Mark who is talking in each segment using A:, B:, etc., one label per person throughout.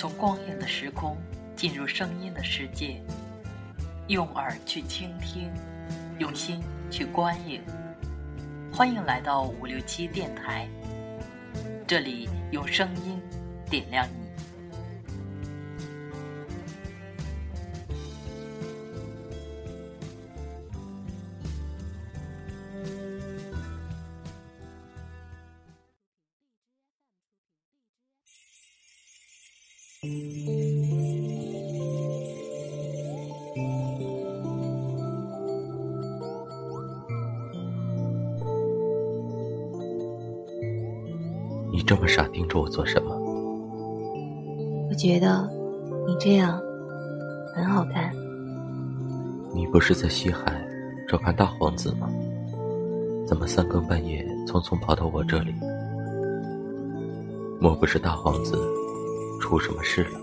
A: 从光影的时空进入声音的世界，用耳去倾听，用心去观影。欢迎来到五六七电台，这里用声音点亮。你
B: 这么傻盯着我做什么？
C: 我觉得你这样很好看。
B: 你不是在西海找看大皇子吗？怎么三更半夜匆匆跑到我这里？莫不是大皇子出什么事了？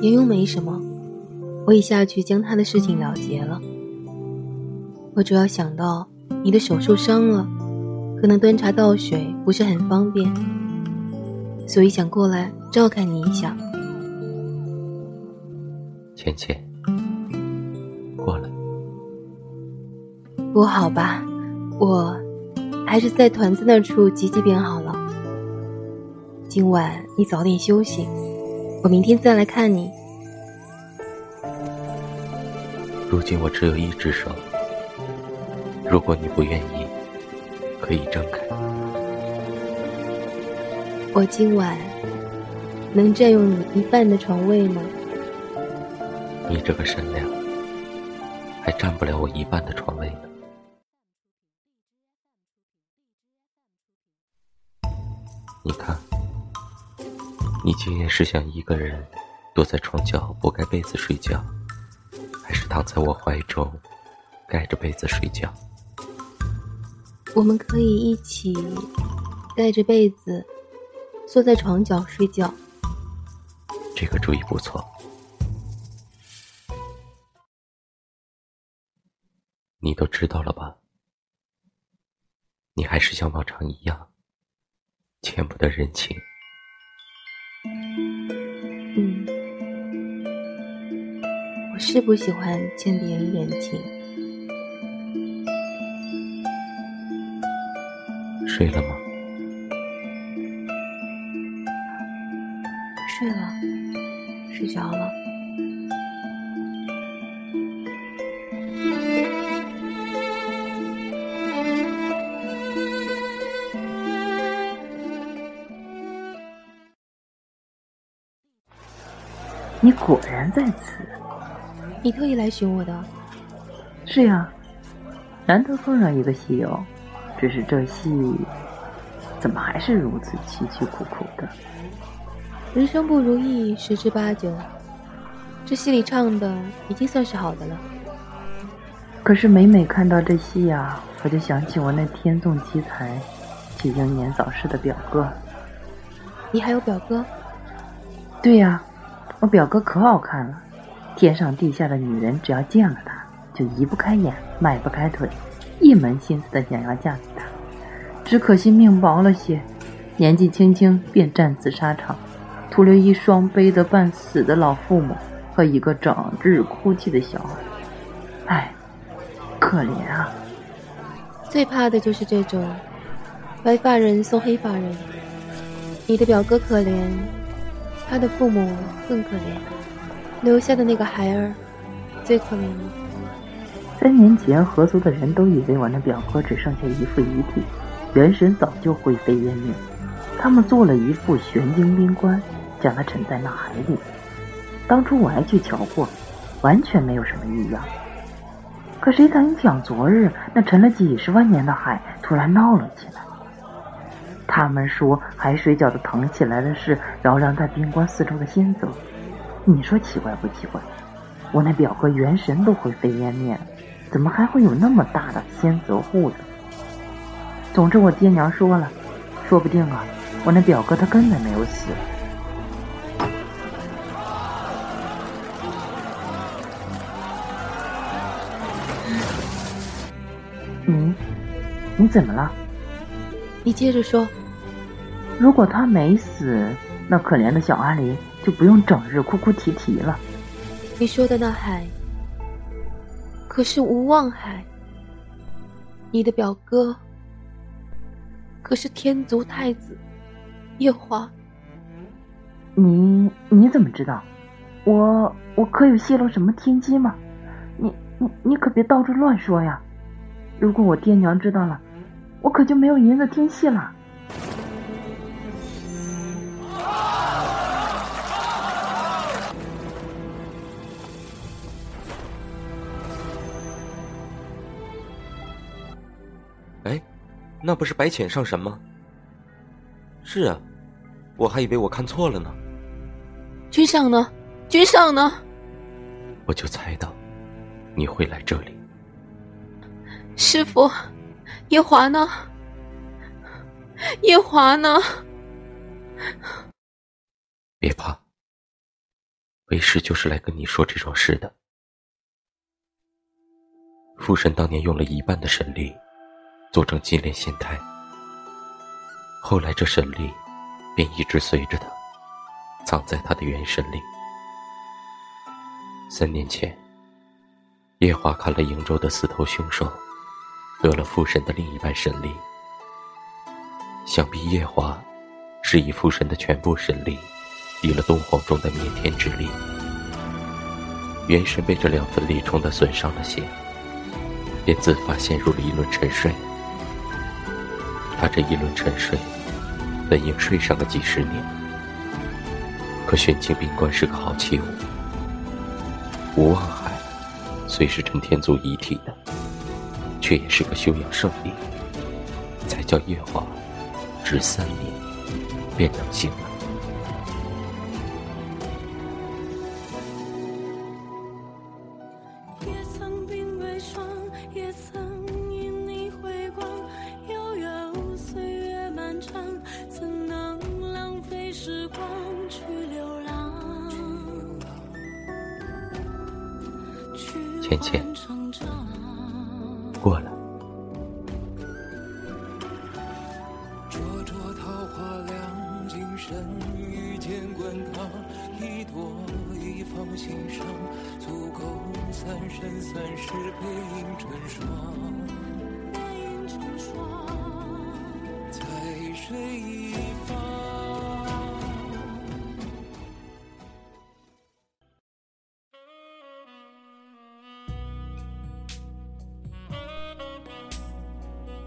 C: 也又没什么，我已下去将他的事情了结了。我主要想到你的手受伤了。可能端茶倒水不是很方便，所以想过来照看你一下。
B: 倩倩，过来。
C: 不好吧？我还是在团子那处挤挤便好了。今晚你早点休息，我明天再来看你。
B: 如今我只有一只手，如果你不愿意。可以睁开。
C: 我今晚能占用你一半的床位吗？
B: 你这个身量，还占不了我一半的床位呢。你看，你今夜是想一个人躲在床角不盖被子睡觉，还是躺在我怀中盖着被子睡觉？
C: 我们可以一起盖着被子，缩在床角睡觉。
B: 这个主意不错。你都知道了吧？你还是像往常一样，欠不得人情。
C: 是不喜欢见别人眼睛。
B: 睡了吗？
C: 睡了，睡着了。
D: 你果然在此。
C: 你特意来寻我的？
D: 是呀，难得碰上一个戏友。只是这戏怎么还是如此凄凄苦苦的？
C: 人生不如意十之八九，这戏里唱的已经算是好的了。
D: 可是每每看到这戏呀，我就想起我那天纵奇才却英年早逝的表哥。
C: 你还有表哥？
D: 对呀，我表哥可好看了，天上地下的女人只要见了他，就移不开眼，迈不开腿。一门心思的想要嫁给他，只可惜命薄了些，年纪轻轻便战死沙场，徒留一双悲得半死的老父母和一个整日哭泣的小孩。唉，可怜啊！
C: 最怕的就是这种白发人送黑发人。你的表哥可怜，他的父母更可怜，留下的那个孩儿最可怜。
D: 三年前，合族的人都以为我那表哥只剩下一副遗体，元神早就灰飞烟灭。他们做了一副玄晶冰棺，将他沉在那海里。当初我还去瞧过，完全没有什么异样。可谁曾想，昨日那沉了几十万年的海突然闹了起来。他们说，海水搅得腾起来的是绕梁在冰棺四周的仙泽。你说奇怪不奇怪？我那表哥元神都灰飞烟灭了。怎么还会有那么大的仙泽护着？总之，我爹娘说了，说不定啊，我那表哥他根本没有死。你，你怎么了？
C: 你接着说。
D: 如果他没死，那可怜的小阿离就不用整日哭哭啼啼了。
C: 你说的那海，可是无望海。你的表哥，可是天族太子夜华。
D: 你你怎么知道？我我可有泄露什么天机吗？你你你可别到处乱说呀！如果我爹娘知道了，我可就没有银子听戏了。
B: 哎，那不是白浅上神吗？是啊，我还以为我看错了呢。
C: 君上呢？君上呢？
B: 我就猜到你会来这里。
C: 师傅，夜华呢？夜华呢？
B: 别怕，为师就是来跟你说这桩事的。父神当年用了一半的神力。做成金莲仙胎，后来这神力便一直随着他，藏在他的元神里。三年前，夜华看了瀛州的四头凶兽，得了父神的另一半神力。想必夜华是以父神的全部神力，抵了东皇钟的灭天之力。元神被这两份力冲得损伤了些，便自发陷入了一轮沉睡。他这一轮沉睡，本应睡上个几十年。可玄清冰棺是个好器物，无望海虽是陈天祖遗体的，却也是个修养圣地，才叫夜华只三年便能醒来。浅浅，